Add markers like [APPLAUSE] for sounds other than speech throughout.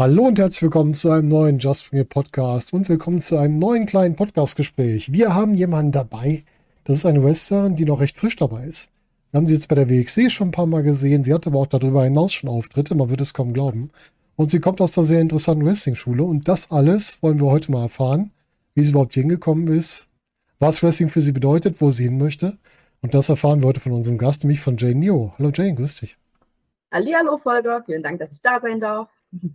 Hallo und herzlich willkommen zu einem neuen Just Bring It Podcast und willkommen zu einem neuen kleinen Podcast-Gespräch. Wir haben jemanden dabei, das ist eine Western, die noch recht frisch dabei ist. Wir haben sie jetzt bei der WXW schon ein paar Mal gesehen. Sie hat aber auch darüber hinaus schon Auftritte, man wird es kaum glauben. Und sie kommt aus einer sehr interessanten Wrestling-Schule. Und das alles wollen wir heute mal erfahren, wie sie überhaupt hingekommen ist, was Wrestling für sie bedeutet, wo sie hin möchte. Und das erfahren wir heute von unserem Gast, nämlich von Jane Neo. Hallo Jane, grüß dich. Hallo Volker, vielen Dank, dass ich da sein darf.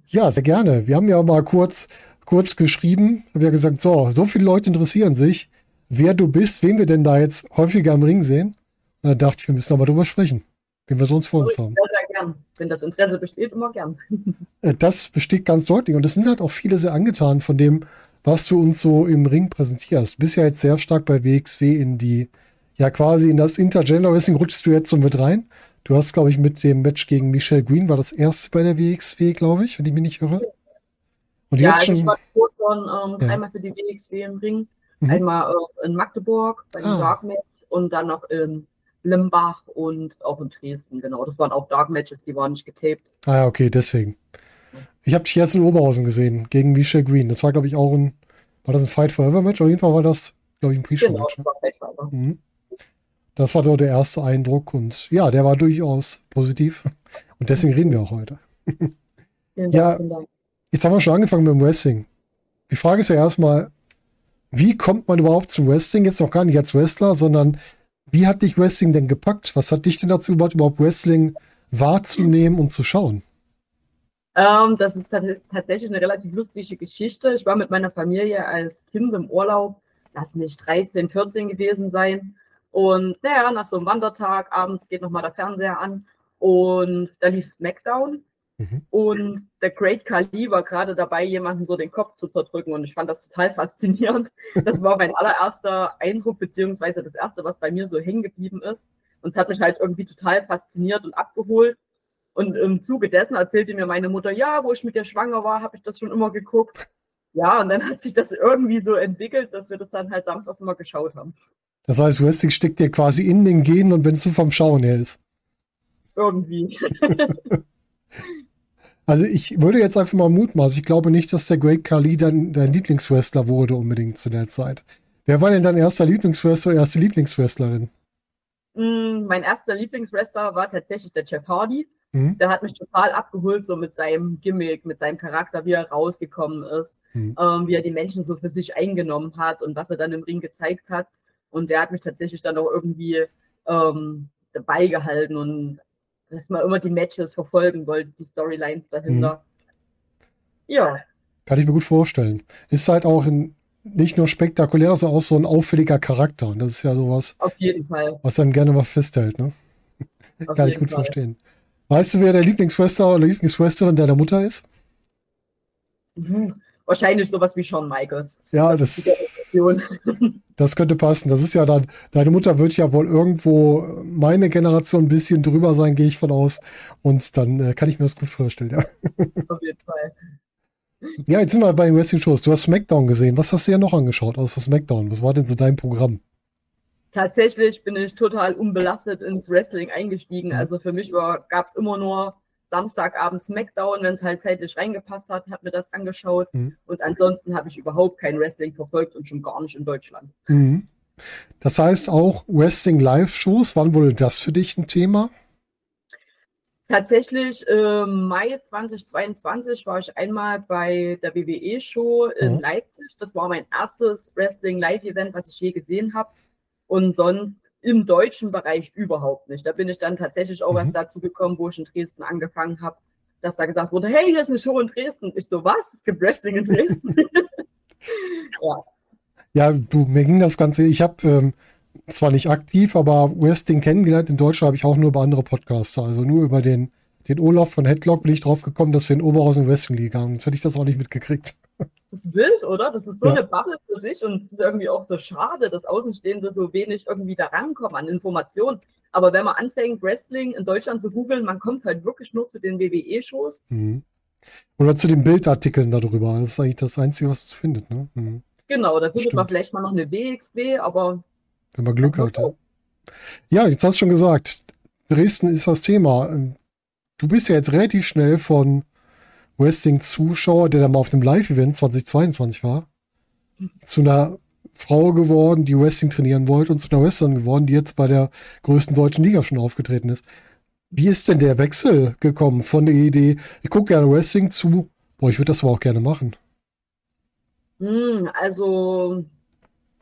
Ja, sehr gerne. Wir haben ja mal kurz, kurz geschrieben, haben ja gesagt, so, so viele Leute interessieren sich, wer du bist, wen wir denn da jetzt häufiger im Ring sehen. Und da dachte ich, wir müssen aber drüber sprechen, wen wir sonst vor uns haben. Sehr, sehr gern. Wenn das Interesse besteht, immer gern. [LAUGHS] Äh, Das besteht ganz deutlich. Und es sind halt auch viele sehr angetan von dem, was du uns so im Ring präsentierst. Du bist ja jetzt sehr stark bei WXW in die, ja quasi in das Intergender Wrestling rutschst du jetzt so mit rein. Du hast, glaube ich, mit dem Match gegen Michelle Green war das erste bei der WXW, glaube ich, wenn ich mich nicht irre. Und ja, jetzt also ich schon. war schon ähm, Ja. dreimal für die WXW im Ring. Mhm. Einmal äh, in Magdeburg bei dem Ah. Dark Match und dann noch in Limbach und auch in Dresden. Genau, das waren auch Dark Matches, die waren nicht getaped. Ah ja, okay, deswegen. Ich habe dich jetzt in Oberhausen gesehen, gegen Michelle Green. Das war, glaube ich, auch ein, war das ein Fight Forever Match? Auf jeden Fall war das, glaube ich, ein Genau, Pre-Show-Match. Fight Forever. Mhm. Das war so der erste Eindruck und ja, der war durchaus positiv. Und deswegen reden wir auch heute. Ja. Jetzt haben wir schon angefangen mit dem Wrestling. Die Frage ist ja erstmal, wie kommt man überhaupt zum Wrestling? Jetzt noch gar nicht als Wrestler, sondern wie hat dich Wrestling denn gepackt? Was hat dich denn dazu gebracht, überhaupt Wrestling wahrzunehmen und zu schauen? Ähm, das ist tat- tatsächlich eine relativ lustige Geschichte. Ich war mit meiner Familie als Kind im Urlaub, lass mich 13, 14 gewesen sein. Und naja, nach so einem Wandertag abends geht nochmal der Fernseher an und da lief SmackDown. Mhm. Und der Great Khali war gerade dabei, jemanden so den Kopf zu zerdrücken. Und ich fand das total faszinierend. Das war mein allererster Eindruck, beziehungsweise das erste, was bei mir so hängen geblieben ist. Und es hat mich halt irgendwie total fasziniert und abgeholt. Und im Zuge dessen erzählte mir meine Mutter, ja, wo ich mit dir schwanger war, habe ich das schon immer geguckt. Ja, und dann hat sich das irgendwie so entwickelt, dass wir das dann halt samstags immer geschaut haben. Das heißt, Wrestling steckt dir quasi in den Genen und wenn du vom Schauen her ist. Irgendwie. [LAUGHS] Also ich würde jetzt einfach mal mutmaßen. Ich glaube nicht, dass der Great Khali dann dein Lieblingswrestler wurde unbedingt zu der Zeit. Wer war denn dein erster Lieblingswrestler, erste Lieblingswrestlerin? Mm, Mein erster Lieblingswrestler war tatsächlich der Jeff Hardy. Hm? Der hat mich total abgeholt, so mit seinem Gimmick, mit seinem Charakter, wie er rausgekommen ist, Hm. ähm, wie er die Menschen so für sich eingenommen hat und was er dann im Ring gezeigt hat. Und der hat mich tatsächlich dann auch irgendwie ähm, dabei gehalten und dass man immer die Matches verfolgen wollte, die Storylines dahinter. Ja, Kann ich mir gut vorstellen. Ist halt auch ein, nicht nur spektakulär, sondern auch so ein auffälliger Charakter. Und das ist ja sowas, auf jeden Fall. was einem gerne mal festhält. Ne? Auf Kann ich gut Fall. verstehen. Weißt du, wer der Lieblingswrestler oder Lieblingswrestlerin deiner Mutter ist? Mhm. Wahrscheinlich sowas wie Shawn Michaels. Ja, das, Generation. [LAUGHS] das könnte passen. Das ist ja dann, deine Mutter wird ja wohl irgendwo meine Generation ein bisschen drüber sein, gehe ich von aus. Und dann äh, kann ich mir das gut vorstellen, ja. [LAUGHS] auf jeden Fall. Ja, jetzt sind wir bei den Wrestling-Shows. Du hast SmackDown gesehen. Was hast du ja noch angeschaut außer SmackDown? Was war denn so dein Programm? Tatsächlich bin ich total unbelastet ins Wrestling eingestiegen. Mhm. Also für mich gab es immer nur Samstagabend Smackdown, wenn es halt zeitlich reingepasst hat, hat mir das angeschaut. Mhm. Und ansonsten habe ich überhaupt kein Wrestling verfolgt und schon gar nicht in Deutschland. Mhm. Das heißt auch Wrestling-Live-Shows. Wann wurde das für dich ein Thema? Tatsächlich im Mai 2022 war ich einmal bei der WWE-Show in Mhm. Leipzig. Das war mein erstes Wrestling-Live-Event, was ich je gesehen habe. Und sonst im deutschen Bereich überhaupt nicht. Da bin ich dann tatsächlich auch Mhm. erst dazu gekommen, wo ich in Dresden angefangen habe, dass da gesagt wurde, hey, hier ist eine Show in Dresden. Ich so, was? Es gibt Wrestling in Dresden? [LAUGHS] ja, Ja, du, mir ging das Ganze. Ich habe ähm, zwar nicht aktiv, aber Wrestling kennengelernt in Deutschland habe ich auch nur über andere Podcaster. Also nur über den, den Olaf von Headlock bin ich drauf gekommen, dass wir in Oberhausen Wrestling Liga haben. Sonst hätte ich das auch nicht mitgekriegt. Das ist wild, oder? Das ist so Ja. eine Bubble für sich und es ist irgendwie auch so schade, dass Außenstehende so wenig irgendwie da rankommen an Informationen. Aber wenn man anfängt, Wrestling in Deutschland zu googeln, man kommt halt wirklich nur zu den WWE-Shows. Mhm. Oder zu den Bildartikeln darüber. Das ist eigentlich das Einzige, was man findet. Ne? Mhm. Genau, da findet man vielleicht mal noch eine WXW, aber Wenn man Glück hat. Ja. Ja, jetzt hast du schon gesagt, Dresden ist das Thema. Du bist ja jetzt relativ schnell von Wrestling-Zuschauer, der da mal auf dem Live-Event 2022 war, zu einer Frau geworden, die Wrestling trainieren wollte und zu einer Wrestlerin geworden, die jetzt bei der größten deutschen Liga schon aufgetreten ist. Wie ist denn der Wechsel gekommen von der Idee, ich gucke gerne Wrestling zu, boah, ich würde das aber auch gerne machen? Hm, also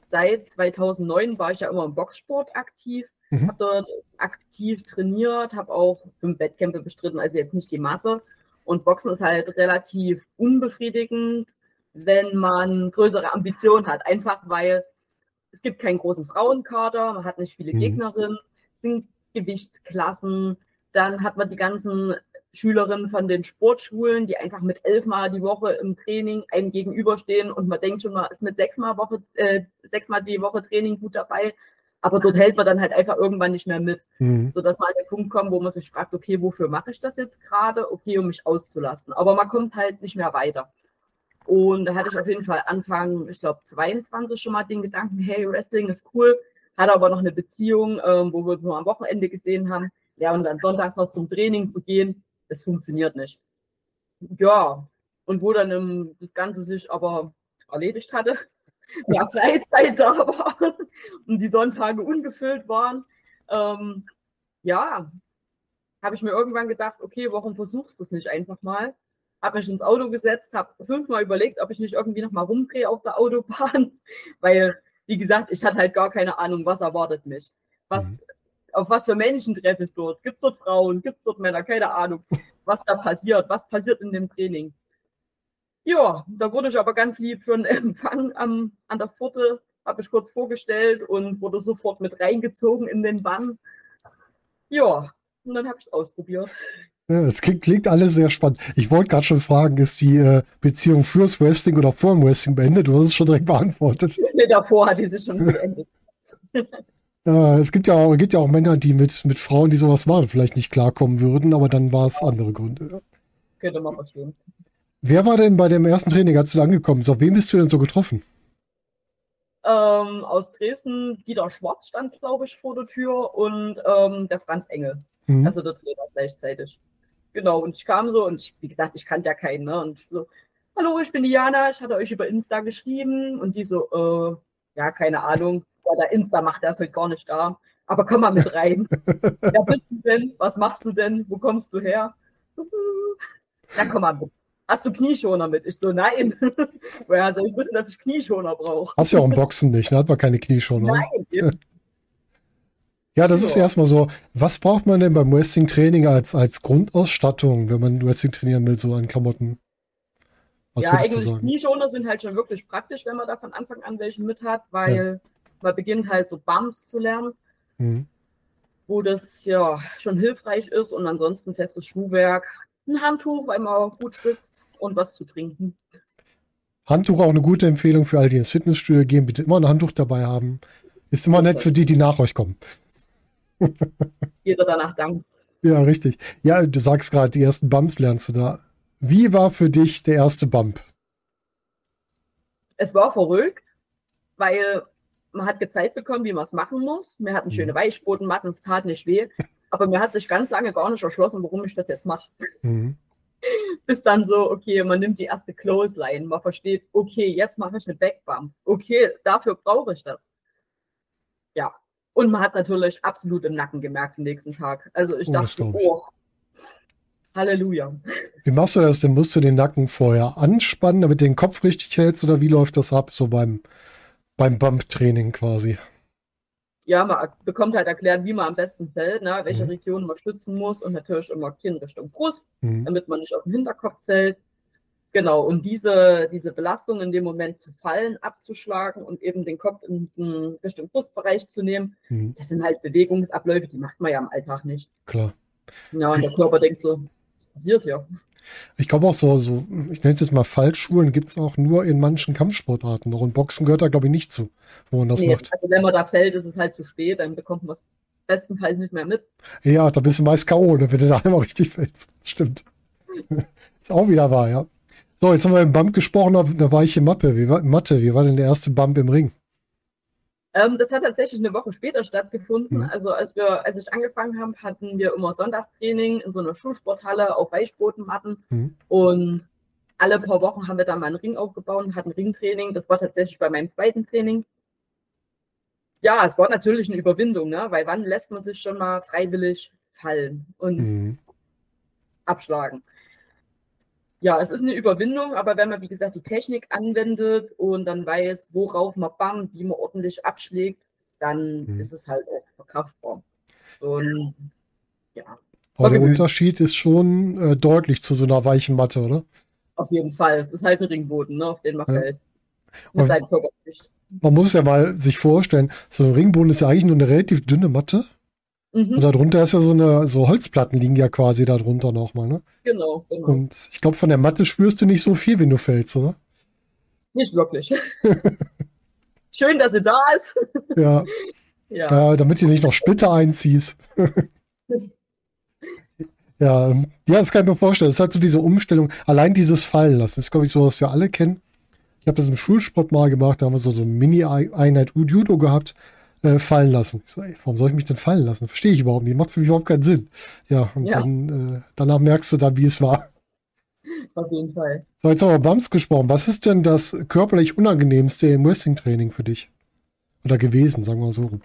seit 2009 war ich ja immer im Boxsport aktiv, mhm. habe dort aktiv trainiert, habe auch fünf Wettkämpfe bestritten, also jetzt nicht die Masse. Und Boxen ist halt relativ unbefriedigend, wenn man größere Ambitionen hat. Einfach weil es gibt keinen großen Frauenkader, man hat nicht viele mhm. Gegnerinnen, es sind Gewichtsklassen, dann hat man die ganzen Schülerinnen von den Sportschulen, die einfach mit elfmal die Woche im Training einem gegenüberstehen und man denkt schon, man ist mit sechsmal, Woche, äh, sechsmal die Woche Training gut dabei. Aber dort hält man dann halt einfach irgendwann nicht mehr mit, mhm. sodass man an den Punkt kommt, wo man sich fragt, okay, wofür mache ich das jetzt gerade? Okay, um mich auszulassen. Aber man kommt halt nicht mehr weiter. Und da hatte ich auf jeden Fall Anfang, ich glaube, 22 schon mal den Gedanken, hey, Wrestling ist cool. Hatte aber noch eine Beziehung, ähm, wo wir nur am Wochenende gesehen haben. Ja, und dann sonntags noch zum Training zu gehen, das funktioniert nicht. Ja, und wo dann im, das Ganze sich aber erledigt hatte, mehr [LAUGHS] Freizeit da war und [LAUGHS] die Sonntage ungefüllt waren, ähm, ja, habe ich mir irgendwann gedacht, okay, warum versuchst du es nicht einfach mal? Habe mich ins Auto gesetzt, habe fünfmal überlegt, ob ich nicht irgendwie noch mal rumdrehe auf der Autobahn, [LAUGHS] weil, wie gesagt, ich hatte halt gar keine Ahnung, was erwartet mich. Was, mhm auf was für Menschen treffe ich dort? Gibt es dort Frauen? Gibt es dort Männer? Keine Ahnung, was da passiert, was passiert in dem Training. Ja, da wurde ich aber ganz lieb schon [LAUGHS] empfangen am, an der Pforte, habe ich kurz vorgestellt und wurde sofort mit reingezogen in den Bann. Ja, und dann habe ich es ausprobiert. Es klingt, klingt, alles sehr spannend. Ich wollte gerade schon fragen, ist die äh, Beziehung fürs Wrestling oder vor dem Wrestling beendet? Du hast es schon direkt beantwortet. [LAUGHS] Nee, davor hat die sich schon beendet. [LAUGHS] Äh, es gibt ja, auch, gibt ja auch Männer, die mit, mit Frauen, die sowas machen, vielleicht nicht klarkommen würden, aber dann war es andere Gründe. Könnte man verstehen. Wer war denn bei dem ersten Training, als du angekommen bist? Auf wen bist du denn so getroffen? Ähm, aus Dresden, Dieter Schwarz stand, glaube ich, vor der Tür und ähm, der Franz Engel. Mhm. Also der Trainer gleichzeitig. Genau, und ich kam so und ich, wie gesagt, ich kannte ja keinen, ne? Und so, hallo, ich bin Diana, ich hatte euch über Insta geschrieben und die so, äh, ja, keine Ahnung, ja, der Insta macht, der ist heute gar nicht da. Aber komm mal mit rein. [LAUGHS] Wer bist du denn? Was machst du denn? Wo kommst du her? [LAUGHS] Ja, komm mal mit. Hast du Knieschoner mit? Ich so, nein. [LAUGHS] Woher soll ich wissen, dass ich Knieschoner brauche? Hast ja auch im Boxen nicht, ne? Hat man keine Knieschoner. Nein. Ja, [LAUGHS] das ist erstmal so. Was braucht man denn beim Wrestling-Training als, als Grundausstattung, wenn man Wrestling trainieren will, so an Klamotten? Was ja, eigentlich Knieschoner sind halt schon wirklich praktisch, wenn man da von Anfang an welche mit hat, weil ja man beginnt halt so Bumps zu lernen, mhm. wo das ja schon hilfreich ist und ansonsten festes Schuhwerk, ein Handtuch, weil man gut schwitzt und was zu trinken. Handtuch auch eine gute Empfehlung für all die ins Fitnessstudio gehen. Bitte immer ein Handtuch dabei haben. Ist immer nett für die, die nach euch kommen. [LAUGHS] Jeder danach dankt. Ja, richtig. Ja, du sagst gerade, die ersten Bumps lernst du da. Wie war für dich der erste Bump? Es war verrückt, weil man hat gezeigt bekommen, wie man es machen muss. Wir hatten schöne mhm. Weichbodenmatten, es tat nicht weh. Aber mir hat sich ganz lange gar nicht erschlossen, warum ich das jetzt mache. Mhm. Bis dann so, okay, man nimmt die erste Clothesline, man versteht, okay, jetzt mache ich eine Backbump. Okay, dafür brauche ich das. Ja. Und man hat natürlich absolut im Nacken gemerkt den nächsten Tag. Also ich oh, dachte, oh, Halleluja. Wie machst du das denn? Musst du den Nacken vorher anspannen, damit du den Kopf richtig hältst oder wie läuft das ab, so beim beim Bump-Training quasi. Ja, man bekommt halt erklärt, wie man am besten fällt, ne? welche mhm. Region man stützen muss und natürlich immer Kinn Richtung Brust, mhm. damit man nicht auf den Hinterkopf fällt. Genau, um diese, diese Belastung in dem Moment zu fallen, abzuschlagen und eben den Kopf in, in Richtung Brustbereich zu nehmen. Mhm. Das sind halt Bewegungsabläufe, die macht man ja im Alltag nicht. Klar. Ja, und der Körper denkt so, was passiert hier? Ich glaube auch so, so, ich nenne es jetzt mal Fallschulen, gibt es auch nur in manchen Kampfsportarten noch. Und Boxen gehört da, glaube ich, nicht zu, wo man das nee, macht. Also wenn man da fällt, ist es halt zu spät, dann bekommt man es bestenfalls nicht mehr mit. Ja, da bist du meist K.O., ne, wenn du da einmal richtig fällst. Stimmt. [LAUGHS] ist auch wieder wahr, ja. So, jetzt haben wir im Bump gesprochen, da war ich in Mappe. Wie war, Mathe, wie war denn der erste Bump im Ring? Ähm, das hat tatsächlich eine Woche später stattgefunden. Mhm. Also als wir, als ich angefangen habe, hatten wir immer Sonntagstraining in so einer Schulsporthalle auf Weichbotenmatten. Mhm. Und alle paar Wochen haben wir dann mal einen Ring aufgebaut und hatten Ringtraining. Das war tatsächlich bei meinem zweiten Training. Ja, es war natürlich eine Überwindung, ne? weil wann lässt man sich schon mal freiwillig fallen und Mhm. abschlagen? Ja, es ist eine Überwindung, aber wenn man, wie gesagt, die Technik anwendet und dann weiß, worauf man bammt, wie man ordentlich abschlägt, dann Mhm. ist es halt auch verkraftbar. Und ja, Aber der. Unterschied ist schon äh, deutlich zu so einer weichen Matte, oder? auf jeden Fall. Es ist halt ein Ringboden, ne, auf den man Ja. fällt. Mit Und- seinem Körpergewicht. Man muss es ja mal sich vorstellen, so ein Ringboden ist ja eigentlich nur eine relativ dünne Matte. Und Mhm, darunter ist ja so eine, so Holzplatten liegen ja quasi darunter nochmal, ne? genau, genau. Und ich glaube, von der Matte spürst du nicht so viel, wenn du fällst, oder? Nicht wirklich. [LAUGHS] Schön, dass sie da ist. Ja, [LAUGHS] Ja, äh, damit du nicht noch Splitter einziehst. [LAUGHS] ja, ähm, ja, das kann ich mir vorstellen. Das ist halt so diese Umstellung. Allein dieses Fallen lassen, das ist, glaube ich, so, was wir alle kennen. Ich habe das im Schulsport mal gemacht, da haben wir so, so eine Mini-Einheit Judo gehabt, äh, fallen lassen. Ich so, ey, warum soll ich mich denn fallen lassen? Verstehe ich überhaupt nicht. Macht für mich überhaupt keinen Sinn. Ja, und Ja. dann, äh, danach merkst du dann, wie es war. auf jeden Fall. So, jetzt haben wir Bums gesprochen. Was ist denn das körperlich Unangenehmste im Wrestling-Training für dich? Oder gewesen, sagen wir so.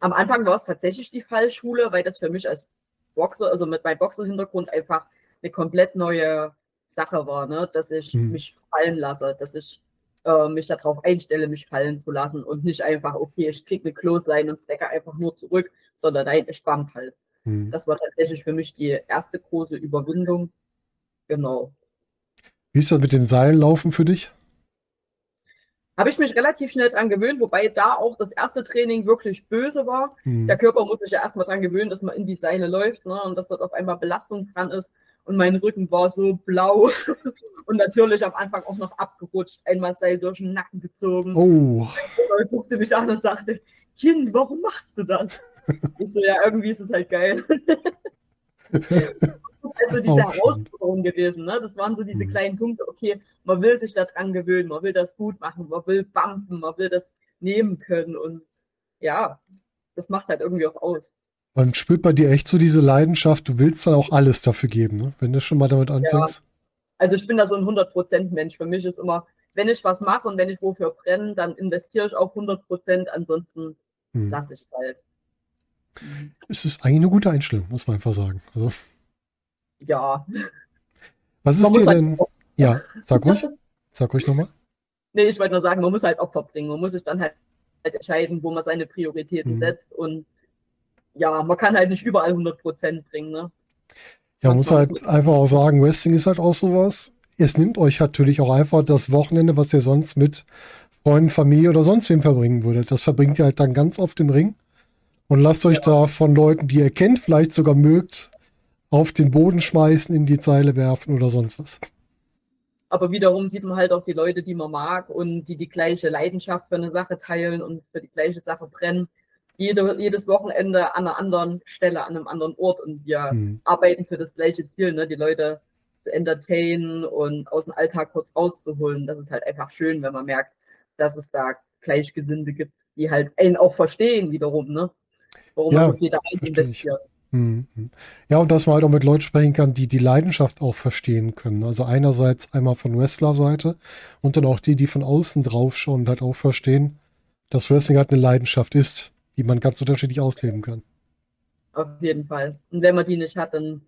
Am Anfang war es tatsächlich die Fallschule, weil das für mich als Boxer, also mit meinem Boxer-Hintergrund einfach eine komplett neue Sache war, ne? dass ich Mhm. mich fallen lasse, dass ich äh, mich darauf einstelle, mich fallen zu lassen und nicht einfach, okay, ich krieg eine Clothesline und stecke einfach nur zurück, sondern nein, ich bump halt. Hm. Das war tatsächlich für mich die erste große Überwindung. Genau. Wie ist das mit dem Seillaufen für dich? Habe ich mich relativ schnell dran gewöhnt, wobei da auch das erste Training wirklich böse war. Hm. Der Körper muss sich ja erstmal dran gewöhnen, dass man in die Seile läuft ne, und dass dort auf einmal Belastung dran ist. Und mein Rücken war so blau [LAUGHS] und natürlich am Anfang auch noch abgerutscht. Einmal Seil durch den Nacken gezogen. Oh, Er guckte mich an und sagte, Kind, warum machst du das? [LAUGHS] Ich so, ja, irgendwie ist es halt geil. [LAUGHS] Das ist also diese. Herausforderung gewesen. Ne? Das waren so diese Mhm. kleinen Punkte, okay, man will sich da dran gewöhnen, man will das gut machen, man will bumpen, man will das nehmen können. Und ja, das macht halt irgendwie auch aus. Man spürt bei dir echt so diese Leidenschaft. Du willst dann auch alles dafür geben, ne? wenn du schon mal damit anfängst. Also ich bin da so ein 100%-Mensch. Für mich ist immer, wenn ich was mache und wenn ich wofür brenne, dann investiere ich auch 100%, ansonsten Hm. lasse ich es halt. Es ist eigentlich eine gute Einstellung, muss man einfach sagen. Also, Ja. was ist dir halt- denn? Ja, sag ruhig. Sag ruhig nochmal. Nee, ich wollte nur sagen, man muss halt Opfer bringen. Man muss sich dann halt entscheiden, wo man seine Prioritäten Mhm. setzt. Und ja, man kann halt nicht überall 100% bringen. Ne? Ja, man muss halt ist einfach auch sagen, Wrestling ist halt auch sowas. Es nimmt euch natürlich auch einfach das Wochenende, was ihr sonst mit Freunden, Familie oder sonst wem verbringen würdet. Das verbringt ihr halt dann ganz oft im Ring und lasst euch da von Leuten, die ihr kennt, vielleicht sogar mögt, auf den Boden schmeißen, in die Zeile werfen oder sonst was. Aber wiederum sieht man halt auch die Leute, die man mag und die die gleiche Leidenschaft für eine Sache teilen und für die gleiche Sache brennen. Jede, jedes Wochenende an einer anderen Stelle, an einem anderen Ort und wir Hm. arbeiten für das gleiche Ziel, ne? die Leute zu entertainen und aus dem Alltag kurz rauszuholen. Das ist halt einfach schön, wenn man merkt, dass es da Gleichgesinnte gibt, die halt einen auch verstehen wiederum, ne? Warum Ja, man rein ich. investiert. Hm, hm. Ja, und dass man halt auch mit Leuten sprechen kann, die die Leidenschaft auch verstehen können. Also einerseits einmal von Wrestler-Seite und dann auch die, die von außen draufschauen und halt auch verstehen, dass Wrestling halt eine Leidenschaft ist, die man ganz unterschiedlich ausleben kann. Auf jeden Fall. Und wenn man die nicht hat, dann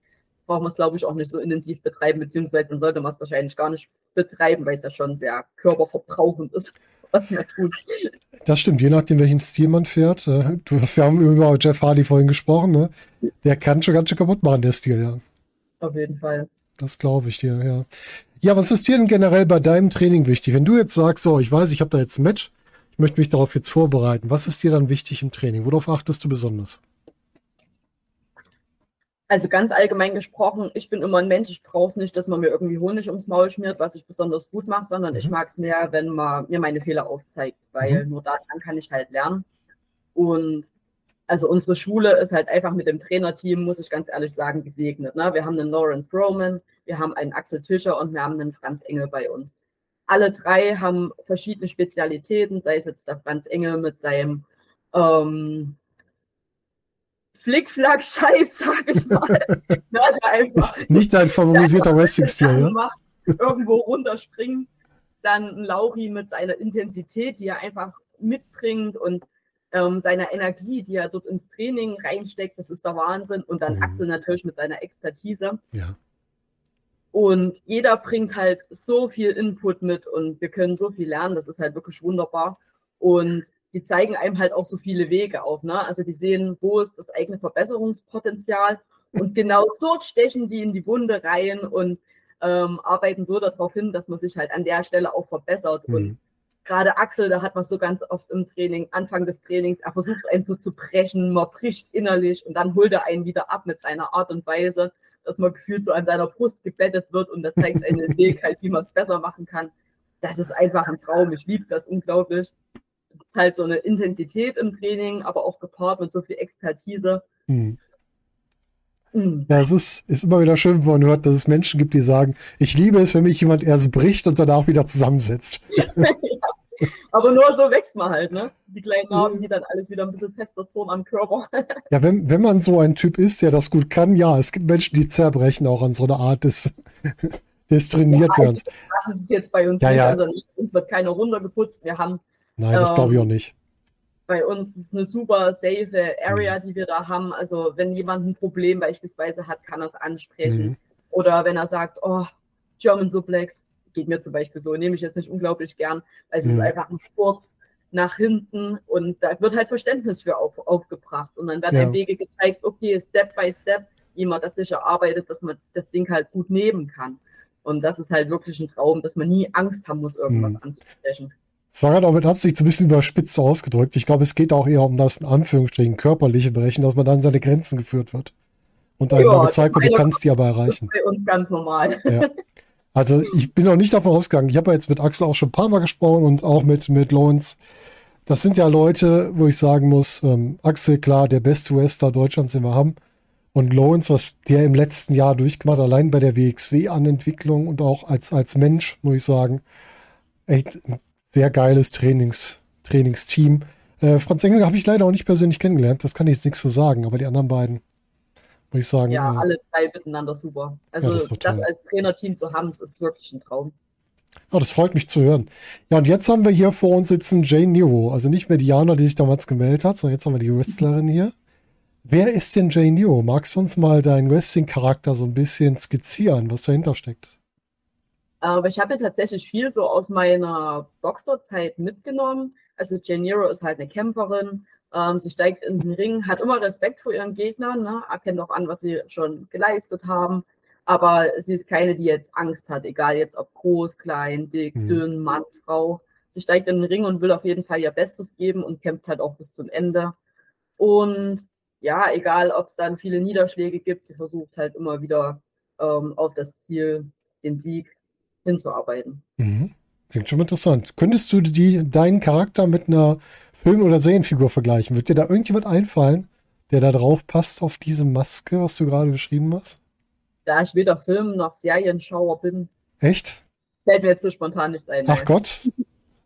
braucht man es, glaube ich, auch nicht so intensiv betreiben, beziehungsweise dann sollte man es wahrscheinlich gar nicht betreiben, weil es ja schon sehr körperverbrauchend ist, [LAUGHS] was man tut. Das stimmt, je nachdem, welchen Stil man fährt. Äh, wir haben über Jeff Hardy vorhin gesprochen, ne? Der kann schon ganz schön kaputt machen, der Stil, ja. Auf jeden Fall. Das glaube ich dir, ja. Ja, was ist dir denn generell bei deinem Training wichtig? Wenn du jetzt sagst, so, ich weiß, ich habe da jetzt ein Match, ich möchte mich darauf jetzt vorbereiten. Was ist dir dann wichtig im Training? Worauf achtest du besonders? Also ganz allgemein gesprochen, ich bin immer ein Mensch, ich brauche es nicht, dass man mir irgendwie Honig ums Maul schmiert, was ich besonders gut mache, sondern ich Mhm. mag es mehr, wenn man mir meine Fehler aufzeigt, weil nur daran kann ich halt lernen. Und also unsere Schule ist halt einfach mit dem Trainerteam, muss ich ganz ehrlich sagen, gesegnet. Ne? Wir haben einen Lawrence Roman, wir haben einen Axel Tischer und wir haben einen Franz Engel bei uns. Alle drei haben verschiedene Spezialitäten, sei es jetzt der Franz Engel mit seinem ähm, Flickflack-Scheiß, [LAUGHS] sag ich mal. [LAUGHS] ja, einfach, Ist nicht dein favorisierter Wrestling-Stil, ja? irgendwo runterspringen. Dann Lauri mit seiner Intensität, die er einfach mitbringt und ähm, seiner Energie, die er dort ins Training reinsteckt, das ist der Wahnsinn. Und dann mhm. Axel natürlich mit seiner Expertise. Ja. Und jeder bringt halt so viel Input mit und wir können so viel lernen, das ist halt wirklich wunderbar. Und die zeigen einem halt auch so viele Wege auf. Ne? Also die sehen, wo ist das eigene Verbesserungspotenzial und genau [LAUGHS] dort stechen die in die Wunde rein und ähm, arbeiten so darauf hin, dass man sich halt an der Stelle auch verbessert. Mhm. Und gerade Axel, da hat man so ganz oft im Training, Anfang des Trainings, er versucht einen so zu brechen, man bricht innerlich und dann holt er einen wieder ab mit seiner Art und Weise, dass man gefühlt so an seiner Brust gebettet wird und er zeigt einen [LAUGHS] Weg halt, wie man es besser machen kann. Das ist einfach ein Traum. Ich liebe das unglaublich. Es ist halt so eine Intensität im Training, aber auch gepaart mit so viel Expertise. Hm. Hm. Ja, es ist, ist immer wieder schön, wenn man hört, dass es Menschen gibt, die sagen, ich liebe es, wenn mich jemand erst bricht und danach wieder zusammensetzt. [LAUGHS] [LAUGHS] Aber nur so wächst man halt, ne? Die kleinen Narben, die dann alles wieder ein bisschen fester zonen am Körper. [LAUGHS] ja, wenn, wenn man so ein Typ ist, der das gut kann, ja, es gibt Menschen, die zerbrechen auch an so einer Art des, [LAUGHS] des trainiert ja, werden. Das ist jetzt bei uns ja, nicht. Ja. Also uns wird keine runtergeputzt. Wir haben. Nein, das ähm, glaube ich auch nicht. Bei uns ist eine super safe Area, mhm. die wir da haben. Also wenn jemand ein Problem beispielsweise hat, kann er es ansprechen. Mhm. Oder wenn er sagt, oh, German Suplex, geht mir zum Beispiel so, nehme ich jetzt nicht unglaublich gern, weil es mhm. ist einfach ein Sturz nach hinten und da wird halt Verständnis für auf, aufgebracht und dann werden ja. Wege gezeigt, okay, Step by Step, wie man das sich erarbeitet, dass man das Ding halt gut nehmen kann. Und das ist halt wirklich ein Traum, dass man nie Angst haben muss, irgendwas mhm. anzusprechen. Es war gerade auch mit Absicht so ein bisschen überspitzt ausgedrückt. Ich glaube, es geht auch eher um das in Anführungsstrichen körperliche Brechen, dass man dann seine Grenzen geführt wird. Und einem ja, gezeigt wird, du kannst die aber erreichen. Bei uns ganz normal. Ja. [LAUGHS] Also ich bin noch nicht davon ausgegangen. Ich habe ja jetzt mit Axel auch schon ein paar Mal gesprochen und auch mit, mit Lawrence. Das sind ja Leute, wo ich sagen muss, ähm, Axel, klar, der beste Wrestler Deutschlands, den wir haben. Und Lawrence, was der im letzten Jahr durchgemacht, allein bei der WXW an Entwicklung und auch als, als Mensch, muss ich sagen, echt ein sehr geiles Trainings, Trainingsteam. Äh, Franz Engel habe ich leider auch nicht persönlich kennengelernt, das kann ich jetzt nichts zu sagen, aber die anderen beiden muss ich sagen. Ja, äh, alle drei miteinander super. Also ja, das, das, als Trainerteam zu haben, das ist wirklich ein Traum. Oh, das freut mich zu hören. Ja, und jetzt haben wir hier vor uns sitzen Jane Nero. Also nicht mehr Diana, die sich damals gemeldet hat, sondern jetzt haben wir die Wrestlerin hier. Wer ist denn Jane Nero? Magst du uns mal deinen Wrestling-Charakter so ein bisschen skizzieren, was dahinter steckt? Aber ich habe ja tatsächlich viel so aus meiner Boxerzeit mitgenommen. Also Jane Nero ist halt eine Kämpferin, ähm, sie steigt in den Ring, hat immer Respekt vor ihren Gegnern, ne? erkennt auch an, was sie schon geleistet haben. Aber sie ist keine, die jetzt Angst hat, egal jetzt ob groß, klein, dick, mhm. dünn, Mann, Frau. Sie steigt in den Ring und will auf jeden Fall ihr Bestes geben und kämpft halt auch bis zum Ende. Und ja, egal ob es dann viele Niederschläge gibt, sie versucht halt immer wieder ähm, auf das Ziel, den Sieg hinzuarbeiten. Mhm. Klingt schon interessant. Könntest du die, deinen Charakter mit einer Film- oder Serienfigur vergleichen? Wird dir da irgendjemand einfallen, der da drauf passt auf diese Maske, was du gerade beschrieben hast? Da ich weder Film- noch Serienschauer bin. Echt? Fällt mir jetzt so spontan nicht ein. Ach Gott.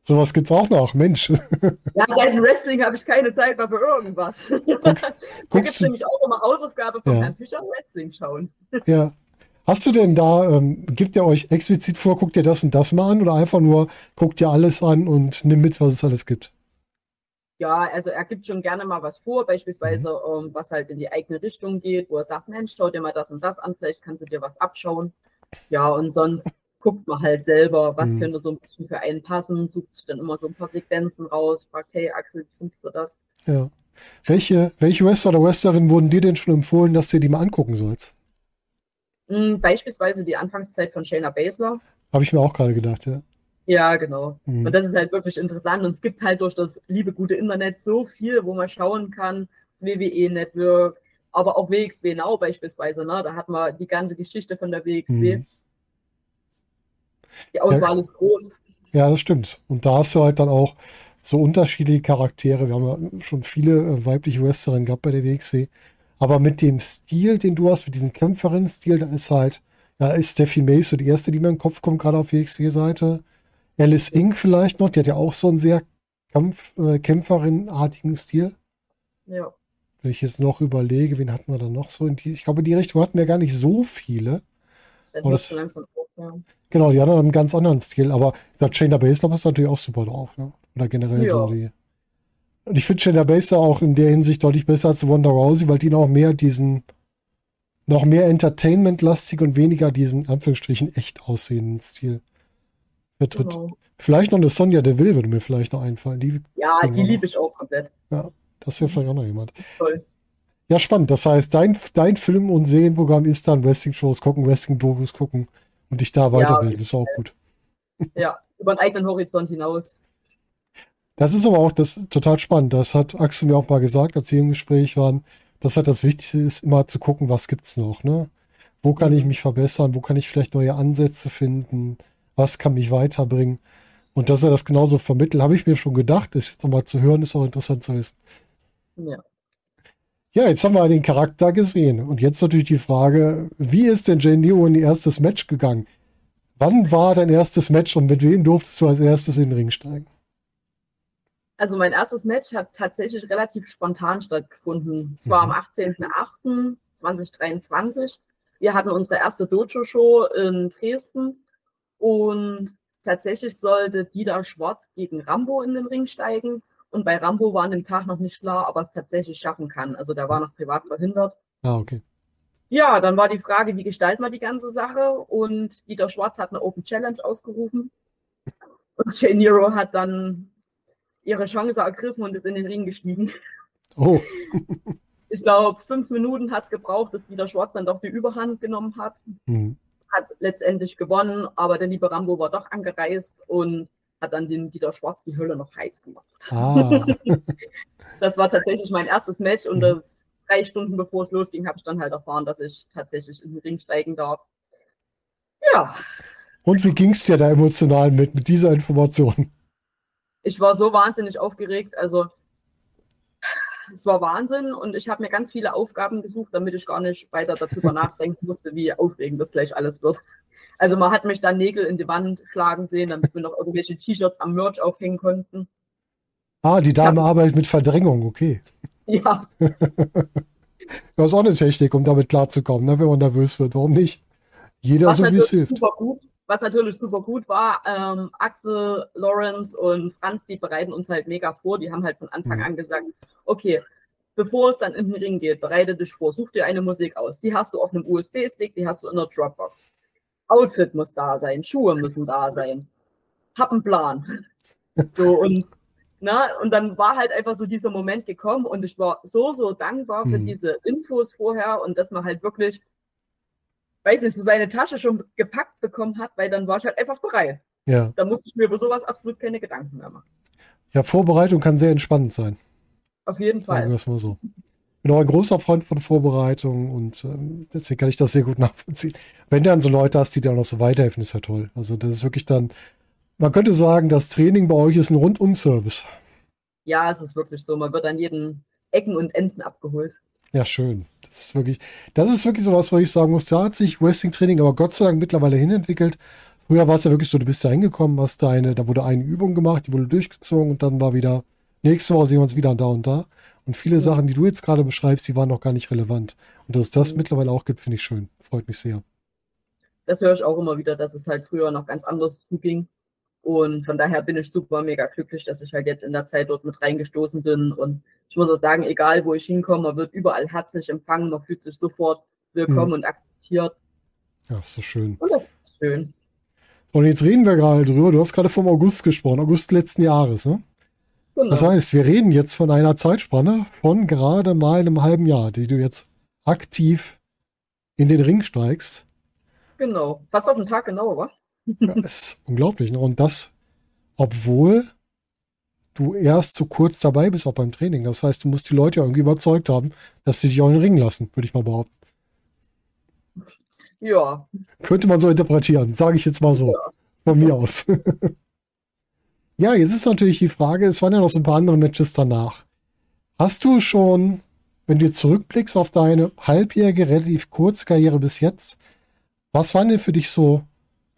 Sowas gibt's auch noch, Mensch. [LAUGHS] Ja, seit dem Wrestling habe ich keine Zeit mehr für irgendwas. Guckst, [LAUGHS] da gibt es nämlich auch immer Hausaufgabe von ja. Herrn Fischer Wrestling schauen. Ja. Hast du denn da, ähm, gibt ihr euch explizit vor, guckt ihr das und das mal an oder einfach nur guckt ihr alles an und nimm mit, was es alles gibt? Ja, also er gibt schon gerne mal was vor, beispielsweise mhm. ähm, was halt in die eigene Richtung geht, wo er sagt, Mensch, schau dir mal das und das an, vielleicht kannst du dir was abschauen. Ja, und sonst guckt man halt selber, was mhm. könnte so ein bisschen für einen passen, sucht sich dann immer so ein paar Sequenzen raus, fragt, hey Axel, findest du das? Ja. Welche, welche Wrestler oder Wrestlerin wurden dir denn schon empfohlen, dass du dir die mal angucken sollst? Hm, beispielsweise die Anfangszeit von Shayna Baszler. Habe ich mir auch gerade gedacht, ja. Ja, genau. Mhm. Und das ist halt wirklich interessant. Und es gibt halt durch das liebe gute Internet so viel, wo man schauen kann. Das WWE-Network, aber auch WXW Now beispielsweise. Ne? Da hat man die ganze Geschichte von der WXW. Mhm. Die Auswahl ja. ist groß. Ja, das stimmt. Und da hast du halt dann auch so unterschiedliche Charaktere. Wir haben ja schon viele äh, weibliche Wrestlerinnen gehabt bei der WXW. Aber mit dem Stil, den du hast, mit diesem Kämpferinnen-Stil, da ist halt, ja, ist Steffi May so die erste, die mir in den Kopf kommt, gerade auf WXW-Seite. Alice Ing vielleicht noch, die hat ja auch so einen sehr Kampf, äh, Kämpferin-artigen Stil. Ja. Wenn ich jetzt noch überlege, wen hatten wir da noch so in die, ich glaube, in die Richtung hatten wir gar nicht so viele. Wird das- schon langsam auf, ja. Genau, die haben einen ganz anderen Stil, aber der Shayna Baszler ist natürlich auch super drauf, ne? Oder generell so Ja. die. Und ich finde Shayna Baszler auch in der Hinsicht deutlich besser als Wanda Rousey, weil die noch mehr diesen, noch mehr Entertainment-lastig und weniger diesen, Anführungsstrichen, echt aussehenden Stil vertritt. Genau. Vielleicht noch eine Sonja Deville würde mir vielleicht noch einfallen. Die, Ja, die liebe ich auch komplett. das wäre vielleicht auch noch jemand. Toll. Ja, spannend. Das heißt, dein, dein Film- und Serienprogramm ist dann Wrestling-Shows gucken, Wrestling-Dokus gucken und dich da weiterbilden. ist auch gut. Ja, über den eigenen Horizont hinaus. Das ist aber auch das total spannend. Das hat Axel mir auch mal gesagt, als wir im Gespräch waren, dass halt das Wichtigste ist, immer zu gucken, was gibt's noch, ne? Wo kann ich mich verbessern? Wo kann ich vielleicht neue Ansätze finden? Was kann mich weiterbringen? Und dass er das genauso vermittelt, habe ich mir schon gedacht. Ist jetzt nochmal zu hören, ist auch interessant zu wissen. Ja. Ja, jetzt haben wir den Charakter gesehen. Und jetzt natürlich die Frage, wie ist denn Jane Neo in ihr erstes Match gegangen? Wann war dein erstes Match und mit wem durftest du als erstes in den Ring steigen? Also mein erstes Match hat tatsächlich relativ spontan stattgefunden. Es war Mhm. am 18.08.2023. Wir hatten unsere erste Dojo-Show in Dresden und tatsächlich sollte Dieter Schwarz gegen Rambo in den Ring steigen. Und bei Rambo war an dem Tag noch nicht klar, ob er es tatsächlich schaffen kann. Also der war noch privat verhindert. Ah, okay. Ja, dann war die Frage, wie gestalten wir die ganze Sache? Und Dieter Schwarz hat eine Open Challenge ausgerufen. Und Jay Nero hat dann ihre Chance ergriffen und ist in den Ring gestiegen. Oh, [LAUGHS] Ich glaube, fünf Minuten hat es gebraucht, bis Dieter Schwarz dann doch die Überhand genommen hat. hm. Hat letztendlich gewonnen, aber der liebe Rambo war doch angereist und hat dann den Dieter Schwarz die Hölle noch heiß gemacht. Ah, [LAUGHS] Das war tatsächlich mein erstes Match und Mhm. das drei Stunden bevor es losging, habe ich dann halt erfahren, dass ich tatsächlich in den Ring steigen darf. Ja, und wie ging's dir da emotional mit, mit dieser Information? Ich war so wahnsinnig aufgeregt. Also es war Wahnsinn und ich habe mir ganz viele Aufgaben gesucht, damit ich gar nicht weiter darüber [LAUGHS] nachdenken musste, wie aufregend das gleich alles wird. Also man hat mich dann Nägel in die Wand schlagen sehen, damit wir noch irgendwelche T-Shirts am Merch aufhängen konnten. Ah, die Dame arbeitet mit Verdrängung, okay. [LAUGHS] Ja, [LAUGHS] Das ist auch eine Technik, um damit klarzukommen, ne, wenn man nervös wird. Warum nicht? Jeder was so, wie es hilft. super gut, was natürlich super gut war, ähm, Axel, Lawrence und Franz, die bereiten uns halt mega vor. Die haben halt von Anfang Mhm. an gesagt, okay, bevor es dann in den Ring geht, bereite dich vor, such dir eine Musik aus. Die hast du auf einem USB-Stick, die hast du in der Dropbox. Outfit muss da sein, Schuhe müssen da sein. Hab einen Plan. [LAUGHS] So und na, und dann war halt einfach so dieser Moment gekommen und ich war so, so dankbar für Mhm. diese Infos vorher und dass man halt wirklich weiß nicht, so seine Tasche schon gepackt bekommen hat, weil dann war ich halt einfach bereit. Ja. Da musste ich mir über sowas absolut keine Gedanken mehr machen. ja, Vorbereitung kann sehr entspannend sein, Auf jeden sagen wir Fall. es mal so. Ich bin auch ein großer Freund von Vorbereitung und ähm, deswegen kann ich das sehr gut nachvollziehen. Wenn du dann so Leute hast, die dir auch noch so weiterhelfen, ist ja toll. Also das ist wirklich dann, man könnte sagen, das Training bei euch ist ein Rundum-Service. Ja, es ist wirklich so. Man wird an jeden Ecken und Enden abgeholt. Ja, schön. Das ist wirklich, das ist wirklich sowas, wo ich sagen muss, da hat sich Wrestling-Training aber Gott sei Dank mittlerweile hinentwickelt. Früher war es ja wirklich so, du bist da hingekommen, hast deine, da wurde eine Übung gemacht, die wurde durchgezogen und dann war wieder, nächste Woche sehen wir uns wieder da und da. Und viele Sachen, die du jetzt gerade beschreibst, die waren noch gar nicht relevant. Und dass es das Mhm. mittlerweile auch gibt, finde ich schön. Freut mich sehr. Das höre ich auch immer wieder, dass es halt früher noch ganz anders zuging. Und von daher bin ich super mega glücklich, dass ich halt jetzt in der Zeit dort mit reingestoßen bin. Und ich muss auch sagen, egal wo ich hinkomme, man wird überall herzlich empfangen, man fühlt sich sofort willkommen und akzeptiert. Ja, ist so schön. Und das ist schön. Und jetzt reden wir gerade drüber. Du hast gerade vom August gesprochen, August letzten Jahres, ne? Genau. Das heißt, wir reden jetzt von einer Zeitspanne von gerade mal einem halben Jahr, die du jetzt aktiv in den Ring steigst. genau. Fast auf den Tag genau, wa? Ja, [LAUGHS] ist unglaublich. Ne? Und das, obwohl du erst so kurz dabei bist, auch beim Training. Das heißt, du musst die Leute ja irgendwie überzeugt haben, dass sie dich auch in den Ring lassen, würde ich mal behaupten. Ja, Könnte man so interpretieren, sage ich jetzt mal so. Von mir aus. [LAUGHS] ja, jetzt ist natürlich die Frage, es waren ja noch so ein paar andere Matches danach. Hast du schon, wenn du zurückblickst auf deine halbjährige, relativ kurze Karriere bis jetzt, was waren denn für dich so,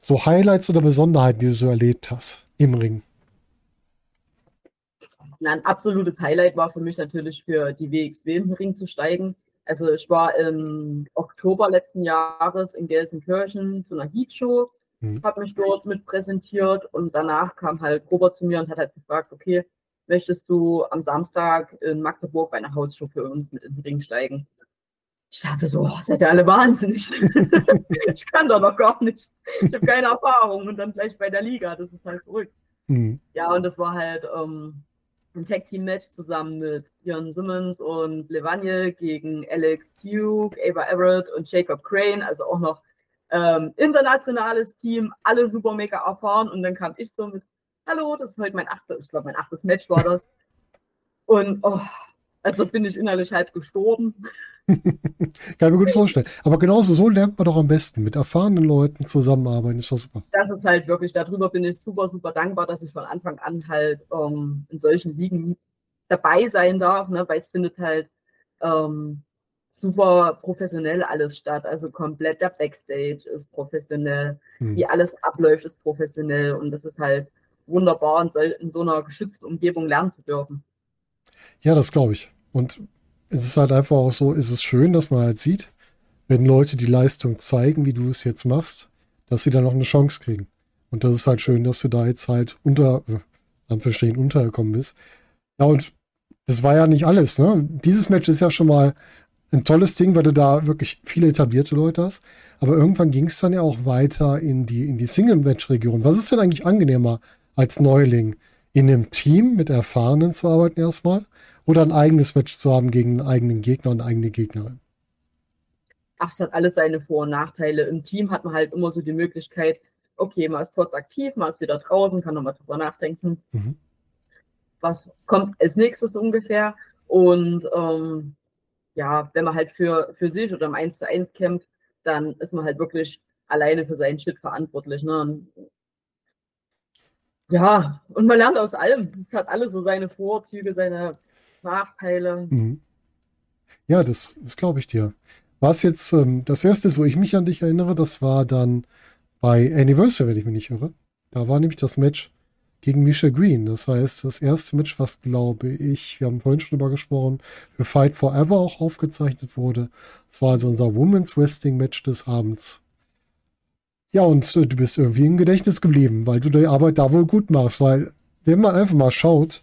so Highlights oder Besonderheiten, die du so erlebt hast? im Ring? Na, ein absolutes Highlight war für mich natürlich für die WXW im Ring zu steigen. Also ich war im Oktober letzten Jahres in Gelsenkirchen zu einer Heatshow, Mhm. habe mich dort mit präsentiert und danach kam halt Robert zu mir und hat halt gefragt, okay, möchtest du am Samstag in Magdeburg bei einer Hausshow für uns mit in den Ring steigen? Ich dachte so, oh, seid ihr alle wahnsinnig. [LAUGHS] ich kann doch noch gar nichts. Ich habe keine Erfahrung und dann gleich bei der Liga, das ist halt verrückt. Mhm. Ja, und das war halt ähm, ein Tag-Team-Match zusammen mit Björn Simmons und Levanje gegen Alex Duke, Ava Everett und Jacob Crane, also auch noch ähm, internationales Team, alle super mega erfahren. Und dann kam ich so mit, hallo, das ist heute mein achtes, ich glaube mein achtes Match war das. Und oh, also bin ich innerlich halb gestorben. [LAUGHS] Kann ich mir gut vorstellen. Aber genauso so lernt man doch am besten. Mit erfahrenen Leuten zusammenarbeiten ist doch super. das ist halt wirklich, darüber bin ich super, super dankbar, dass ich von Anfang an halt ähm, in solchen Ligen dabei sein darf, ne, weil es findet halt ähm, super professionell alles statt. Also komplett der Backstage ist professionell, Hm. wie alles abläuft, ist professionell und das ist halt wunderbar, in so, in so einer geschützten Umgebung lernen zu dürfen. Ja, das glaube ich. Und es ist halt einfach auch so, es ist schön, dass man halt sieht, wenn Leute die Leistung zeigen, wie du es jetzt machst, dass sie dann noch eine Chance kriegen. Und das ist halt schön, dass du da jetzt halt unter, äh, am Verstehen untergekommen bist. Ja, und das war ja nicht alles, ne? Dieses Match ist ja schon mal ein tolles Ding, weil du da wirklich viele etablierte Leute hast. Aber irgendwann ging es dann ja auch weiter in die, in die Single-Match-Region. Was ist denn eigentlich angenehmer als Neuling? In einem Team mit Erfahrenen zu arbeiten erstmal oder ein eigenes Match zu haben gegen einen eigenen Gegner und eigene Gegnerin? Ach, es hat alles seine Vor- und Nachteile. Im Team hat man halt immer so die Möglichkeit, okay, man ist kurz aktiv, man ist wieder draußen, kann nochmal drüber nachdenken, Mhm. was kommt als nächstes ungefähr. Und ähm, ja, wenn man halt für, für sich oder im 1 zu 1 kämpft, dann ist man halt wirklich alleine für seinen Shit verantwortlich. Ne? Und, ja, und man lernt aus allem. Es hat alles so seine Vorzüge, seine Nachteile. Mhm. Ja, das, das glaube ich dir. Was jetzt ähm, das erste, wo ich mich an dich erinnere, das war dann bei Anniversary, wenn ich mich nicht irre. Da war nämlich das Match gegen Misha Green. Das heißt, das erste Match, was glaube ich, wir haben vorhin schon drüber gesprochen, für Fight Forever auch aufgezeichnet wurde. Das war also unser Women's Wrestling Match des Abends. Ja, und äh, du bist irgendwie im Gedächtnis geblieben, weil du die Arbeit da wohl gut machst, weil wenn man einfach mal schaut,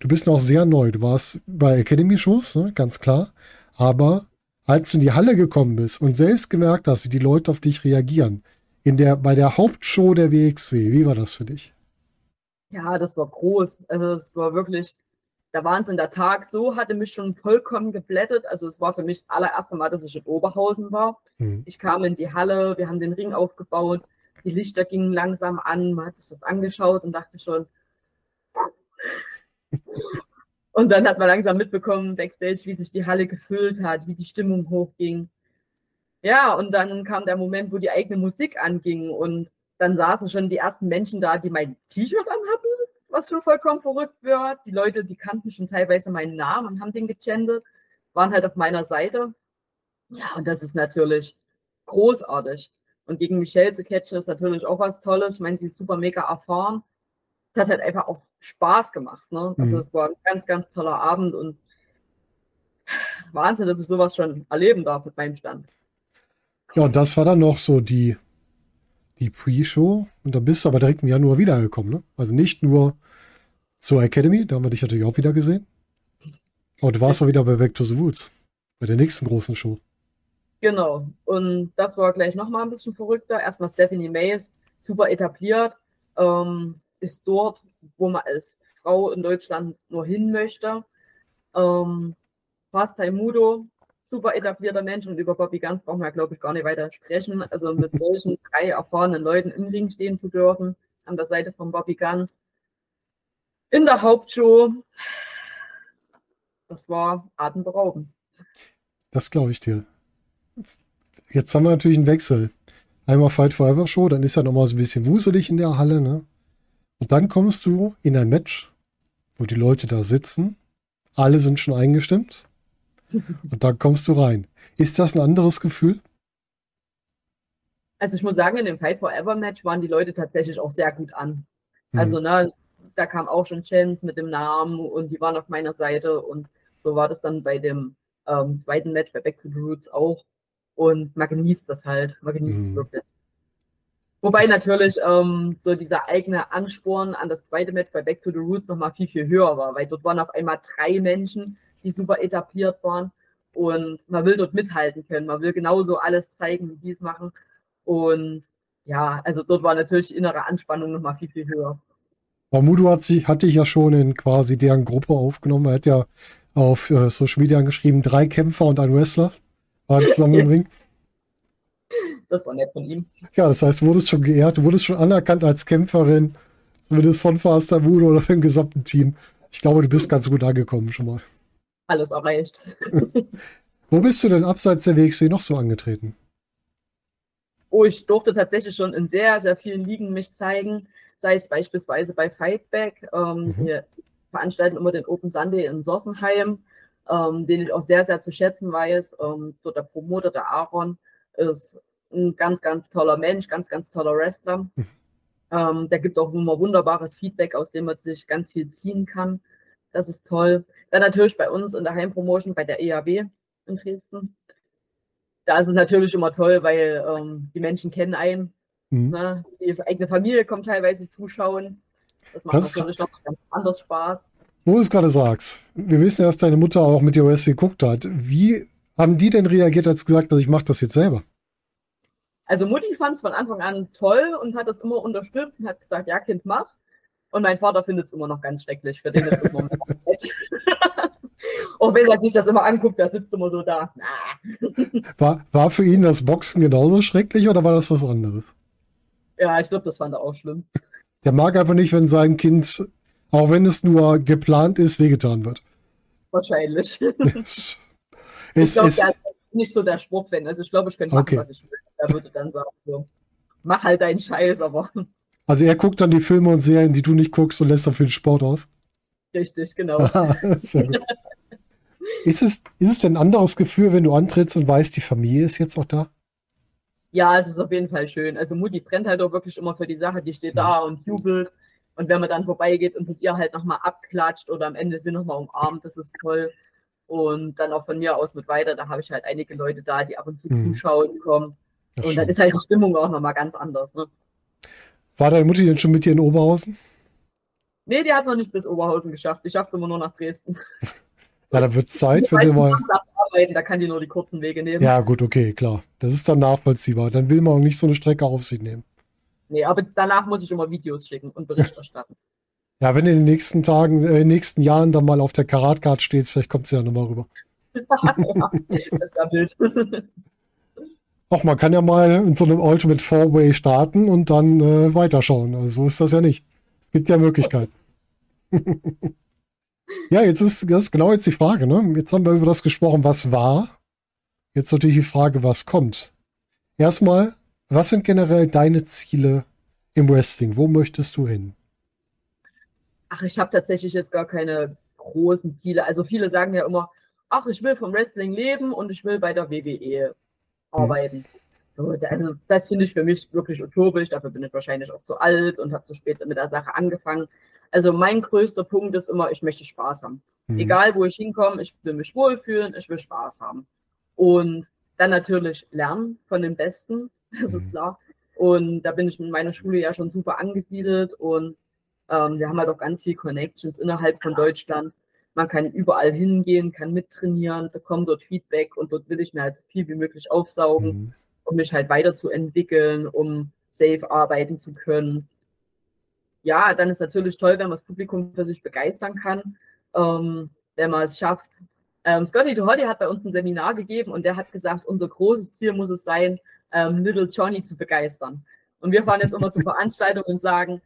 du bist noch sehr neu. Du warst bei Academy-Shows, ne, ganz klar. Aber als du in die Halle gekommen bist und selbst gemerkt hast, wie die Leute auf dich reagieren, in der, bei der Hauptshow der WXW, wie war das für dich? Ja, das war groß. Also es war wirklich der Wahnsinn. Der Tag so hatte mich schon vollkommen geblättet. Also es war für mich das allererste Mal, dass ich in Oberhausen war. Hm. Ich kam in die Halle, wir haben den Ring aufgebaut, die Lichter gingen langsam an, man hat sich das angeschaut und dachte schon. Und dann hat man langsam mitbekommen, backstage, wie sich die Halle gefüllt hat, wie die Stimmung hochging. Ja, und dann kam der Moment, wo die eigene Musik anging und dann saßen schon die ersten Menschen da, die mein T-Shirt anhatten, was schon vollkommen verrückt wird. Die Leute, die kannten schon teilweise meinen Namen und haben den gechantet, waren halt auf meiner Seite. Ja, und das ist natürlich großartig. Und gegen Michelle zu catchen ist natürlich auch was Tolles. Ich meine, sie ist super mega erfahren. Es hat halt einfach auch Spaß gemacht. Ne? Also Mhm. es war ein ganz, ganz toller Abend und Wahnsinn, dass ich sowas schon erleben darf mit meinem Stand. Ja, und das war dann noch so die, die Pre-Show. Und da bist du aber direkt im Januar wiedergekommen, ne? Also nicht nur zur Academy, da haben wir dich natürlich auch wieder gesehen. Aber du warst auch wieder bei Back to the Woods, bei der nächsten großen Show. Genau. Und das war gleich nochmal ein bisschen verrückter. Erstmal Stephanie Mays, super etabliert, ähm, ist dort, wo man als Frau in Deutschland nur hin möchte. Ähm, Paz Taimudo, super etablierter Mensch und über Bobby Ganz brauchen wir, glaube ich, gar nicht weiter sprechen. Also mit solchen [LAUGHS] drei erfahrenen Leuten im Ring stehen zu dürfen, an der Seite von Bobby Ganz. In der Hauptshow, das war atemberaubend. Das glaube ich dir. Jetzt haben wir natürlich einen Wechsel. Einmal Fight Forever Show, dann ist ja nochmal so ein bisschen wuselig in der Halle, ne? Und dann kommst du in ein Match, wo die Leute da sitzen, alle sind schon eingestimmt [LAUGHS] und dann kommst du rein. Ist das ein anderes Gefühl? Also ich muss sagen, in dem Fight Forever Match waren die Leute tatsächlich auch sehr gut an. Mhm. Also, ne, da kam auch schon Chance mit dem Namen und die waren auf meiner Seite und so war das dann bei dem ähm, zweiten Match bei Back to the Roots auch. Und man genießt das halt, man genießt es Mhm. wirklich. Wobei natürlich ähm, so dieser eigene Ansporn an das zweite Match bei Back to the Roots nochmal viel, viel höher war, weil dort waren auf einmal drei Menschen, die super etabliert waren und man will dort mithalten können. Man will genauso alles zeigen, wie die es machen. Und ja, also dort war natürlich die innere Anspannung nochmal viel, viel höher. Mamudu hat sich, hatte ich ja schon in quasi deren Gruppe aufgenommen. Er hat ja auf äh, Social Media angeschrieben, drei Kämpfer und ein Wrestler waren zusammen im [LAUGHS] Ring. Das war nett von ihm. Ja, das heißt, du wurdest schon geehrt, du wurdest schon anerkannt als Kämpferin, zumindest von Faster Mudo oder dem gesamten Team. Ich glaube, du bist ganz gut angekommen schon mal. Alles erreicht. [LAUGHS] Wo bist du denn abseits der WXW noch so angetreten? Oh, ich durfte tatsächlich schon in sehr, sehr vielen Ligen mich zeigen, sei es beispielsweise bei Fightback. Ähm, Mhm. Wir veranstalten immer den Open Sunday in Sossenheim, ähm, den ich auch sehr, sehr zu schätzen weiß. Ähm, dort der Promoter, der Aaron, ist ein ganz, ganz toller Mensch, ganz, ganz toller Wrestler. Mhm. Ähm, der gibt auch immer wunderbares Feedback, aus dem man sich ganz viel ziehen kann. Das ist toll. Dann natürlich bei uns in der Heimpromotion bei der EAW in Dresden. Da ist es natürlich immer toll, weil ähm, die Menschen kennen einen. Mhm. Ne? Die eigene Familie kommt teilweise zuschauen. Das macht Das- natürlich noch ganz anders Spaß. Wo du es gerade sagst, wir wissen ja, dass deine Mutter auch mit dir OS geguckt hat. Wie haben die denn reagiert, als gesagt, dass ich mache das jetzt selber? Also Mutti fand es von Anfang an toll und hat das immer unterstützt und hat gesagt, ja Kind, mach. Und mein Vater findet es immer noch ganz schrecklich. Für den ist das noch nett. [LAUGHS] Auch wenn er sich das immer anguckt, der sitzt immer so da. Na. War, war für ihn das Boxen genauso schrecklich oder war das was anderes? Ja, ich glaube, das fand er auch schlimm. Der mag einfach nicht, wenn sein Kind, auch wenn es nur geplant ist, wehgetan wird. Wahrscheinlich. [LAUGHS] Es, Ich glaube, der ist nicht so der Sportfan. Also ich glaube, ich könnte machen, Okay. was ich will. Er würde dann sagen, so, mach halt deinen Scheiß, aber [LAUGHS] also er guckt dann die Filme und Serien, die du nicht guckst und lässt dafür den Sport aus. richtig, genau. [LAUGHS] Ist es, ist es denn ein anderes Gefühl, wenn du antrittst und weißt, die Familie ist jetzt auch da? Ja, es ist auf jeden Fall schön. Also Mutti brennt halt auch wirklich immer für die Sache, die steht da und jubelt. Und wenn man dann vorbeigeht und mit ihr halt nochmal abklatscht oder am Ende sie nochmal umarmt, das ist toll. Und dann auch von mir aus mit weiter, da habe ich halt einige Leute da, die ab und zu Mhm. zuschauen kommen. Ja, und schön. dann ist halt die Stimmung auch nochmal ganz anders. Ne? War deine Mutti denn schon mit dir in Oberhausen? Nee, die hat es noch nicht bis Oberhausen geschafft. Die schafft es immer nur nach Dresden. [LAUGHS] Ja, da wird Zeit, wenn die mal. samstags arbeiten, da kann die nur die kurzen Wege nehmen. Ja, gut, okay, klar. Das ist dann nachvollziehbar. Dann will man auch nicht so eine Strecke auf sich nehmen. Nee, aber danach muss ich immer Videos schicken und Bericht erstatten. [LAUGHS] Ja, wenn du in den nächsten Tagen, äh, in den nächsten Jahren dann mal auf der Karatcard stehst, vielleicht kommt sie ja nochmal rüber. [LAUGHS] ja, das Bild. Auch [LAUGHS] man kann ja mal in so einem Ultimate Four-Way starten und dann äh, weiterschauen. Also so ist das ja nicht. Es gibt ja Möglichkeiten. Ja, jetzt ist das ist genau jetzt die Frage, ne? Jetzt haben wir über das gesprochen, was war. Jetzt natürlich die Frage, was kommt. Erstmal, was sind generell deine Ziele im Wrestling? Wo möchtest du hin? Ach, ich habe tatsächlich jetzt gar keine großen Ziele. Also viele sagen ja immer, ach, ich will vom Wrestling leben und ich will bei der WWE arbeiten. So, also das finde ich für mich wirklich utopisch. Dafür bin ich wahrscheinlich auch zu alt und habe zu spät mit der Sache angefangen. Also mein größter Punkt ist immer, ich möchte Spaß haben. Hm. Egal, wo ich hinkomme, ich will mich wohlfühlen, ich will Spaß haben. Und dann natürlich lernen von den Besten, [LAUGHS] das ist Mhm. klar. Und da bin ich in meiner Schule ja schon super angesiedelt und ähm, wir haben halt auch ganz viel Connections innerhalb von Deutschland. Man kann überall hingehen, kann mittrainieren, bekommt dort Feedback und dort will ich mir halt so viel wie möglich aufsaugen, Mhm. um mich halt weiterzuentwickeln, um safe arbeiten zu können. Ja, dann ist natürlich toll, wenn man das Publikum für sich begeistern kann, ähm, wenn man es schafft. Ähm, Scotty DeHolly hat bei uns ein Seminar gegeben und der hat gesagt, unser großes Ziel muss es sein, ähm, Little Johnny zu begeistern. Und wir fahren jetzt immer zur Veranstaltung und sagen,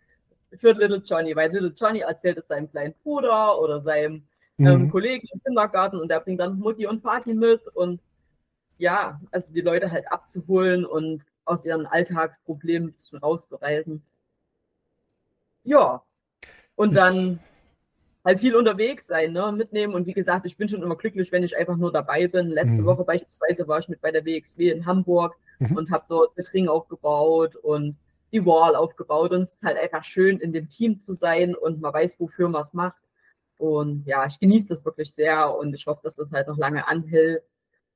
für Little Johnny, weil Little Johnny erzählt es seinem kleinen Bruder oder seinem ähm, Mhm. Kollegen im Kindergarten und der bringt dann Mutti und Vati mit und ja, also die Leute halt abzuholen und aus ihren Alltagsproblemen ein bisschen rauszureißen. Ja. Und Das- dann halt viel unterwegs sein, ne, mitnehmen. Und wie gesagt, ich bin schon immer glücklich, wenn ich einfach nur dabei bin. Letzte Mhm. Woche beispielsweise war ich mit bei der WXW in Hamburg Mhm. und habe dort mit Ring aufgebaut und die Wall aufgebaut und es ist halt einfach schön, in dem Team zu sein und man weiß, wofür man es macht. Und ja, ich genieße das wirklich sehr und ich hoffe, dass das halt noch lange anhält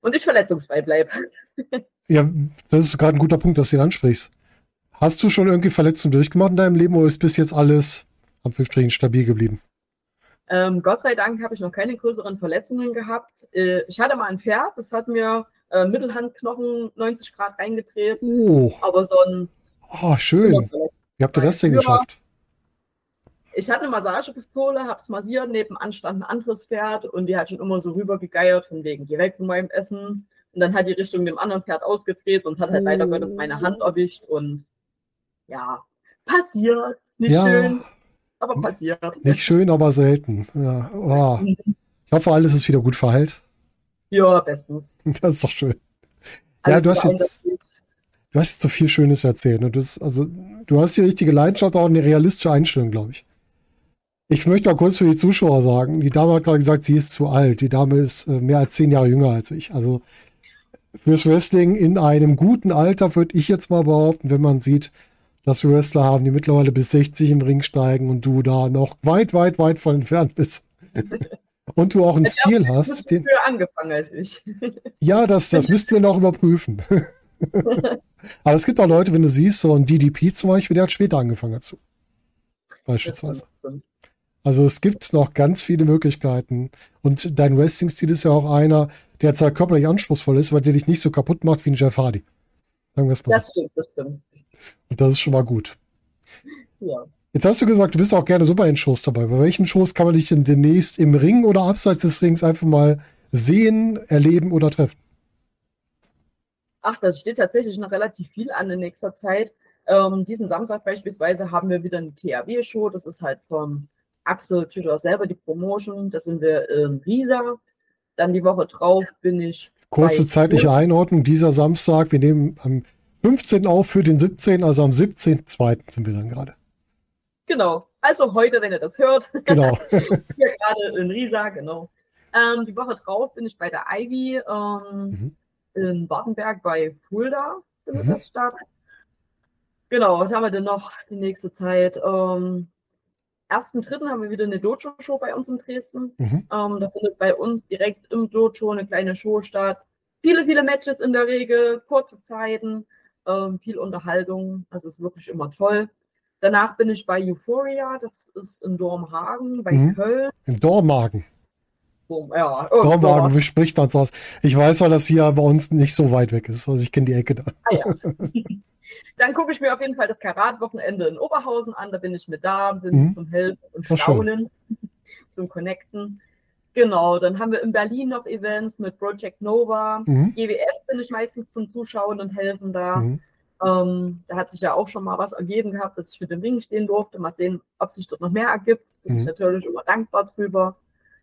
und ich verletzungsfrei bleibe. [LAUGHS] Ja, das ist gerade ein guter Punkt, dass du ihn ansprichst. Hast du schon irgendwie Verletzungen durchgemacht in deinem Leben oder ist bis jetzt alles am Anführungsstrichen stabil geblieben? Ähm, Gott sei Dank habe ich noch keine größeren Verletzungen gehabt. Äh, ich hatte mal ein Pferd, das hat mir äh, Mittelhandknochen 90 Grad reingedreht. Oh. Aber sonst. Oh, schön. Wie habt ihr das denn geschafft? Ich hatte eine Massagepistole, hab's massiert, nebenan stand ein anderes Pferd und die hat schon immer so rübergegeiert, von wegen, geh weg von meinem Essen. Und dann hat die Richtung dem anderen Pferd ausgedreht und hat halt leider Gottes meine Hand erwischt und ja, passiert. Nicht Ja. schön, aber passiert. Nicht schön, aber selten. Ja. Oh. Ich hoffe, alles ist wieder gut verheilt. Ja, bestens. [LAUGHS] Das ist doch schön. Ja, Alles du hast jetzt, du hast jetzt so viel Schönes erzählt. Und das, also, du hast die richtige Leidenschaft, auch eine realistische Einstellung, glaube ich. Ich möchte mal kurz für die Zuschauer sagen, die Dame hat gerade gesagt, sie ist zu alt. Die Dame ist äh, mehr als zehn Jahre jünger als ich. Also fürs Wrestling in einem guten Alter würde ich jetzt mal behaupten, wenn man sieht, dass wir Wrestler haben, die mittlerweile bis 60 im Ring steigen und du da noch weit, weit, weit von entfernt bist. [LAUGHS] Und du auch einen Stil Du hast, den, früher angefangen als ich. [LAUGHS] ja, das, das müssten wir noch überprüfen. [LAUGHS] Aber es gibt auch Leute, wenn du siehst, so ein DDP zum Beispiel, der hat später angefangen dazu. Beispielsweise. Also es gibt noch ganz viele Möglichkeiten. Und dein Wrestling-Stil ist ja auch einer, der zwar körperlich anspruchsvoll ist, aber der dich nicht so kaputt macht wie ein Jeff Hardy. Sagen wir es mal Das stimmt, das stimmt. Und das ist schon mal gut. Ja. Jetzt hast du gesagt, du bist auch gerne super in Shows dabei. Bei welchen Shows kann man dich denn demnächst im Ring oder abseits des Rings einfach mal sehen, erleben oder treffen? Ach, das steht tatsächlich noch relativ viel an in nächster Zeit. Ähm, diesen Samstag beispielsweise haben wir wieder eine THW-Show. Das ist halt vom Axel Tüter selber die Promotion. Da sind wir in Riesa. Dann die Woche drauf bin ich. Kurze zeitliche. Einordnung. Dieser Samstag, wir nehmen am 15. auf für den 17., also am 17.2. sind wir dann gerade. Genau. Also heute, wenn ihr das hört, [LAUGHS] Genau. hier gerade in Riesa, genau. Ähm, die Woche drauf bin ich bei der Ivy ähm, Mhm. in Wartenberg bei Fulda findet Mhm. das statt. Genau, was haben wir denn noch die nächste Zeit? Ähm, 1.3. haben wir wieder eine Dojo-Show bei uns in Dresden. Mhm. Ähm, da findet bei uns direkt im Dojo eine kleine Show statt. Viele, viele Matches in der Regel, kurze Zeiten, ähm, viel Unterhaltung. Das ist wirklich immer toll. Danach bin ich bei Euphoria, das ist in Dormhagen, bei Mhm. Köln. In Dormagen. Dorm, ja, Dormagen, wie spricht man es aus? Ich weiß, weil das hier bei uns nicht so weit weg ist. Also ich kenne die Ecke da. Ah, ja. [LAUGHS] Dann gucke ich mir auf jeden Fall das Karat-Wochenende in Oberhausen an. Da bin ich mit da, bin Mhm. zum Helfen und Ach, schön. Staunen, [LAUGHS] zum Connecten. Genau, dann haben wir in Berlin noch Events mit Project Nova. Mhm. GWF bin ich meistens zum Zuschauen und Helfen da. Mhm. Ähm, da hat sich ja auch schon mal was ergeben gehabt, dass ich mit dem Ring stehen durfte. Mal sehen, ob sich dort noch mehr ergibt. Bin Mhm. ich natürlich immer dankbar drüber.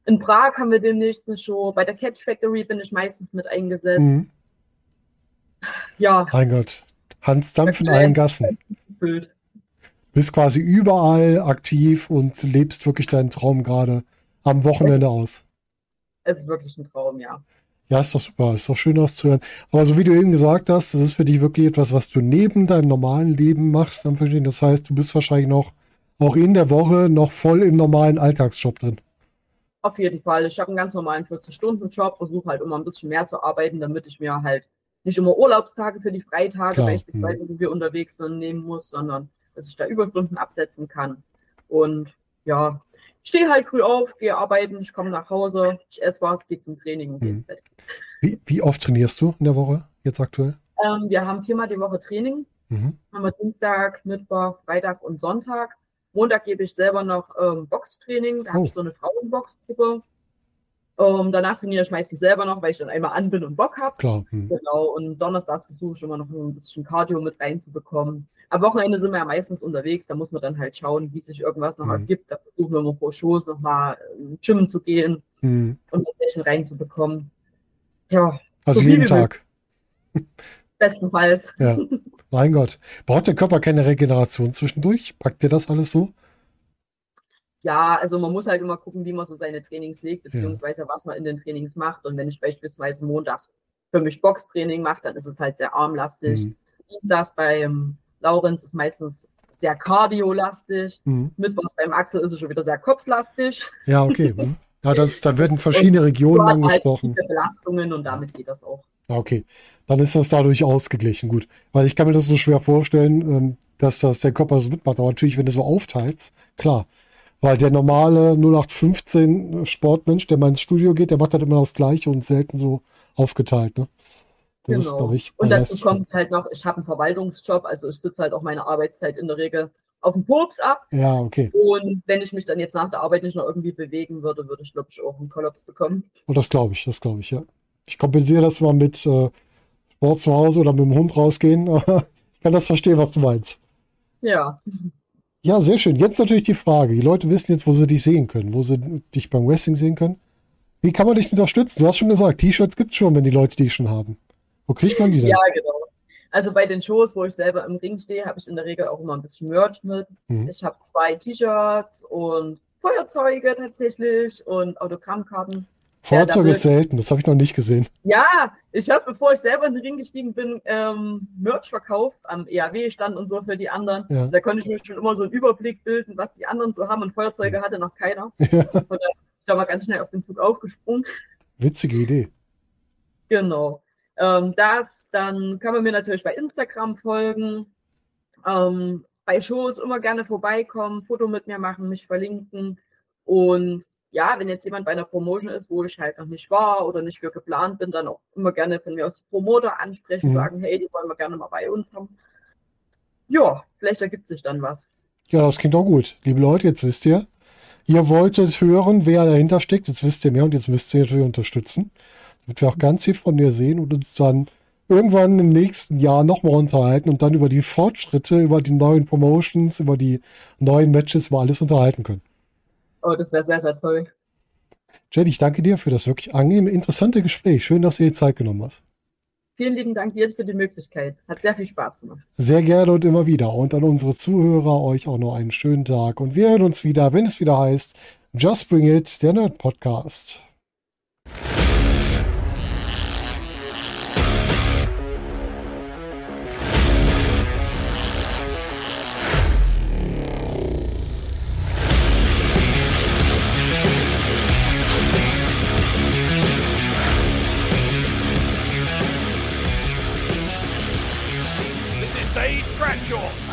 In Prag haben wir demnächst eine Show. Bei der Catch Factory bin ich meistens mit eingesetzt. Mhm. Ja, Mein Gott. Hans Dampf in allen Gassen. gefüllt. Bist quasi überall aktiv und lebst wirklich deinen Traum gerade am Wochenende aus. Es ist wirklich ein Traum, ja. Ja, ist doch super. Ist doch schön auszuhören. Aber so wie du eben gesagt hast, das ist für dich wirklich etwas, was du neben deinem normalen Leben machst. Dann verstehen. Das heißt, du bist wahrscheinlich noch auch in der Woche noch voll im normalen Alltagsjob drin. Auf jeden Fall. Ich habe einen ganz normalen 40-Stunden-Job, versuche halt immer ein bisschen mehr zu arbeiten, damit ich mir halt nicht immer Urlaubstage für die Freitage Klar, beispielsweise, wo wir unterwegs sind, nehmen muss, sondern dass ich da Überstunden absetzen kann. Und ja, stehe halt früh auf, gehe arbeiten, ich komme nach Hause, ich esse was, gehe zum Training und gehe Mhm. ins Bett. Wie, wie oft trainierst du in der Woche jetzt aktuell? Ähm, wir haben viermal die Woche Training. Mhm. haben wir Dienstag, Mittwoch, Freitag und Sonntag. Montag gebe ich selber noch ähm, Boxtraining. Da habe Oh. ich so eine Frauenboxgruppe. Ähm, danach trainiere ich meistens selber noch, weil ich dann einmal an bin und Bock habe. Klar. Mhm. Genau. Und donnerstags versuche ich immer noch ein bisschen Cardio mit reinzubekommen. Am Wochenende sind wir ja meistens unterwegs. Da muss man dann halt schauen, wie sich irgendwas noch Mhm. ergibt. Da versuchen wir immer pro Shows nochmal ins Gym zu gehen Mhm. und ein bisschen reinzubekommen. Ja, Also So jeden Tag. bestenfalls. Ja. Mein Gott. Braucht der Körper keine Regeneration zwischendurch? Packt dir das alles so? Ja, also man muss halt immer gucken, wie man so seine Trainings legt, beziehungsweise was man in den Trainings macht. Und wenn ich beispielsweise montags für mich Boxtraining mache, dann ist es halt sehr armlastig. Mhm. Dienstags beim Laurenz ist meistens sehr kardiolastig. Mhm. Mittwochs beim Axel ist es schon wieder sehr kopflastig. Ja, okay. [LAUGHS] Mhm. Ja, das, da werden verschiedene Regionen halt angesprochen. viele Belastungen und damit geht das auch. Okay, dann ist das dadurch ausgeglichen. Gut, weil ich kann mir das so schwer vorstellen, ähm, dass das der Körper so mitmacht. Aber natürlich, wenn du so aufteilst, klar. Weil der normale 0815 Sportmensch, der mal ins Studio geht, der macht halt immer das Gleiche und selten so aufgeteilt. Ne? Das ist, Genau. glaube ich, Und dazu kommt halt noch, ich habe einen Verwaltungsjob, also ich sitze halt auch meine Arbeitszeit in der Regel auf dem Pups ab. Ja, okay. Und wenn ich mich dann jetzt nach der Arbeit nicht noch irgendwie bewegen würde, würde ich, glaube ich, auch einen Kollaps bekommen. Und das glaube ich, das glaube ich, ja. Ich kompensiere das mal mit äh, Sport zu Hause oder mit dem Hund rausgehen. [LAUGHS] ich kann das verstehen, was du meinst. Ja, Ja, sehr schön. Jetzt natürlich die Frage. Die Leute wissen jetzt, wo sie dich sehen können, wo sie dich beim Wrestling sehen können. Wie kann man dich unterstützen? Du hast schon gesagt, T-Shirts gibt's schon, wenn die Leute die schon haben. Wo kriegt man die denn? ja, genau. Also bei den Shows, wo ich selber im Ring stehe, habe ich in der Regel auch immer ein bisschen Merch mit. Mhm. Ich habe zwei T-Shirts und Feuerzeuge tatsächlich und Autogrammkarten. Feuerzeug da ist selten, das habe ich noch nicht gesehen. Ja, ich habe, bevor ich selber in den Ring gestiegen bin, ähm, Merch verkauft am EAW-Stand und so für die anderen. Ja. Da konnte ich mir schon immer so einen Überblick bilden, was die anderen so haben und Feuerzeuge hatte noch keiner. [LAUGHS] Ja, bin ich da mal ganz schnell auf den Zug aufgesprungen. witzige Idee. Genau. Ähm, das, dann kann man mir natürlich bei Instagram folgen. Ähm, bei Shows immer gerne vorbeikommen, Foto mit mir machen, mich verlinken. Und ja, wenn jetzt jemand bei einer Promotion ist, wo ich halt noch nicht war oder nicht für geplant bin, dann auch immer gerne von mir aus die Promoter ansprechen, Mhm. sagen, hey, die wollen wir gerne mal bei uns haben. Ja, vielleicht ergibt sich dann was. Ja, das klingt auch gut. Liebe Leute, jetzt wisst ihr, ihr wolltet hören, wer dahinter steckt. Jetzt wisst ihr mehr und jetzt müsst ihr natürlich unterstützen. Damit wir auch ganz viel von dir sehen und uns dann irgendwann im nächsten Jahr nochmal unterhalten und dann über die Fortschritte, über die neuen Promotions, über die neuen Matches, über alles unterhalten können. Oh, das wäre sehr, sehr toll. Jenny, ich danke dir für das wirklich angenehme, interessante Gespräch. Schön, dass du dir Zeit genommen hast. Vielen lieben Dank dir für die Möglichkeit. Hat sehr viel Spaß gemacht. Sehr gerne und immer wieder. Und an unsere Zuhörer euch auch noch einen schönen Tag. Und wir hören uns wieder, wenn es wieder heißt Just Bring It, der Nerd Podcast.